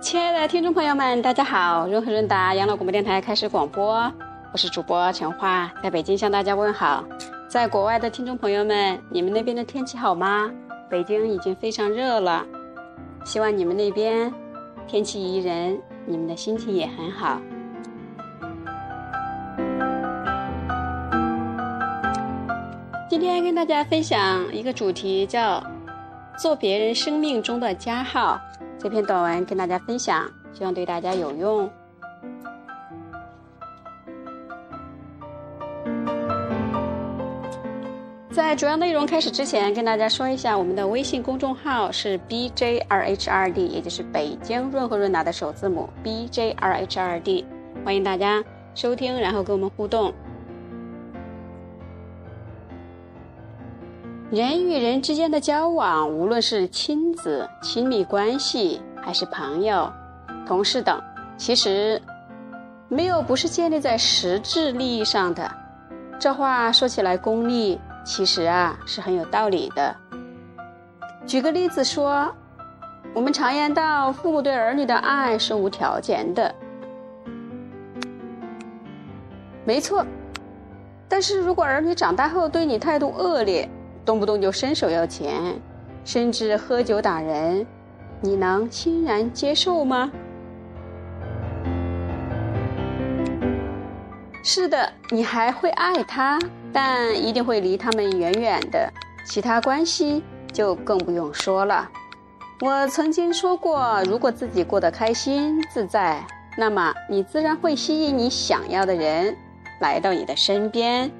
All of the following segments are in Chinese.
亲爱的听众朋友们，大家好！润和润达养老广播电台开始广播，我是主播陈花，在北京向大家问好。在国外的听众朋友们，你们那边的天气好吗？北京已经非常热了，希望你们那边天气宜人，你们的心情也很好。今天跟大家分享一个主题，叫“做别人生命中的加号”。这篇短文跟大家分享，希望对大家有用。在主要内容开始之前，跟大家说一下，我们的微信公众号是 B J R H R D，也就是北京润和润达的首字母 B J R H R D，欢迎大家收听，然后跟我们互动。人与人之间的交往，无论是亲子、亲密关系，还是朋友、同事等，其实没有不是建立在实质利益上的。这话说起来功利，其实啊是很有道理的。举个例子说，我们常言道，父母对儿女的爱是无条件的，没错。但是如果儿女长大后对你态度恶劣，动不动就伸手要钱，甚至喝酒打人，你能欣然接受吗？是的，你还会爱他，但一定会离他们远远的。其他关系就更不用说了。我曾经说过，如果自己过得开心自在，那么你自然会吸引你想要的人来到你的身边。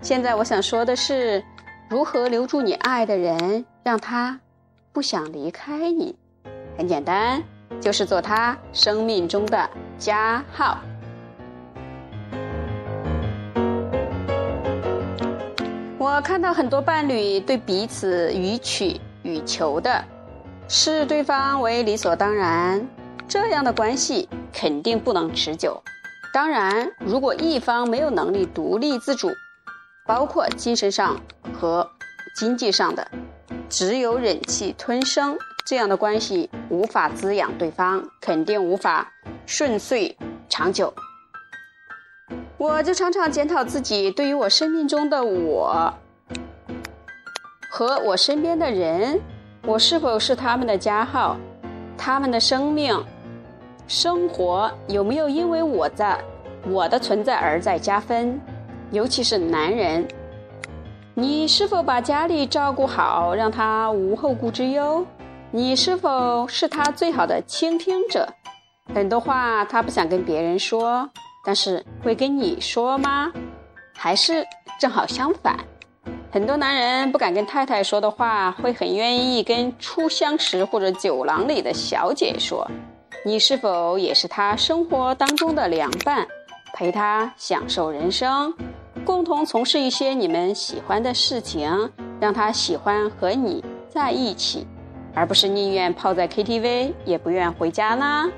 现在我想说的是。如何留住你爱的人，让他不想离开你？很简单，就是做他生命中的加号。我看到很多伴侣对彼此予取予求的，视对方为理所当然，这样的关系肯定不能持久。当然，如果一方没有能力独立自主，包括精神上和经济上的，只有忍气吞声，这样的关系无法滋养对方，肯定无法顺遂长久。我就常常检讨自己，对于我生命中的我和我身边的人，我是否是他们的加号？他们的生命、生活有没有因为我的我的存在而在加分？尤其是男人，你是否把家里照顾好，让他无后顾之忧？你是否是他最好的倾听者？很多话他不想跟别人说，但是会跟你说吗？还是正好相反？很多男人不敢跟太太说的话，会很愿意跟初相识或者酒廊里的小姐说。你是否也是他生活当中的凉拌，陪他享受人生？共同从事一些你们喜欢的事情，让他喜欢和你在一起，而不是宁愿泡在 KTV 也不愿回家呢？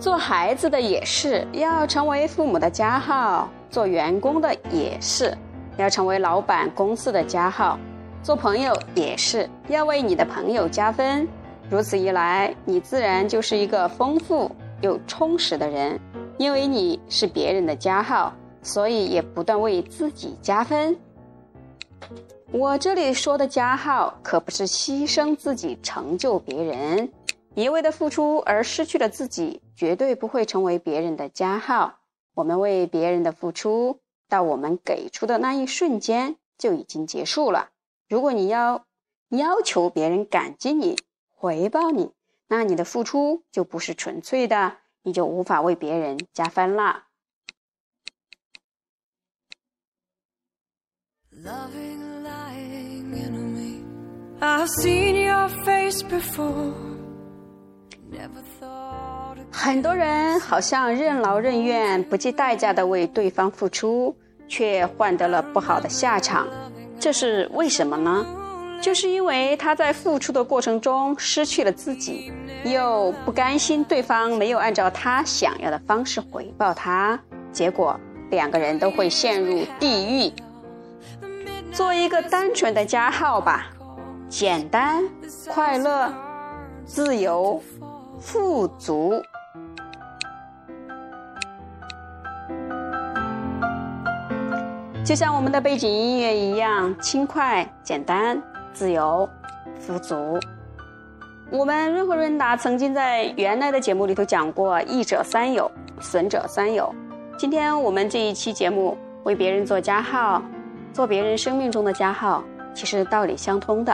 做孩子的也是要成为父母的加号，做员工的也是要成为老板公司的加号，做朋友也是要为你的朋友加分。如此一来，你自然就是一个丰富。有充实的人，因为你是别人的加号，所以也不断为自己加分。我这里说的加号，可不是牺牲自己成就别人，一味的付出而失去了自己，绝对不会成为别人的加号。我们为别人的付出，到我们给出的那一瞬间就已经结束了。如果你要要求别人感激你、回报你。那你的付出就不是纯粹的，你就无法为别人加分了。很多人好像任劳任怨、不计代价的为对方付出，却换得了不好的下场，这是为什么呢？就是因为他在付出的过程中失去了自己，又不甘心对方没有按照他想要的方式回报他，结果两个人都会陷入地狱。做一个单纯的加号吧，简单、快乐、自由、富足。就像我们的背景音乐一样，轻快、简单、自由、富足。我们润和润达曾经在原来的节目里头讲过“益者三友，损者三友”。今天我们这一期节目为别人做加号，做别人生命中的加号，其实道理相通的。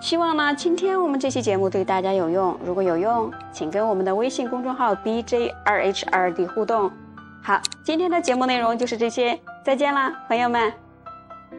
希望呢，今天我们这期节目对大家有用。如果有用，请跟我们的微信公众号 DJ 二 H 二 D 互动。好，今天的节目内容就是这些，再见啦，朋友们。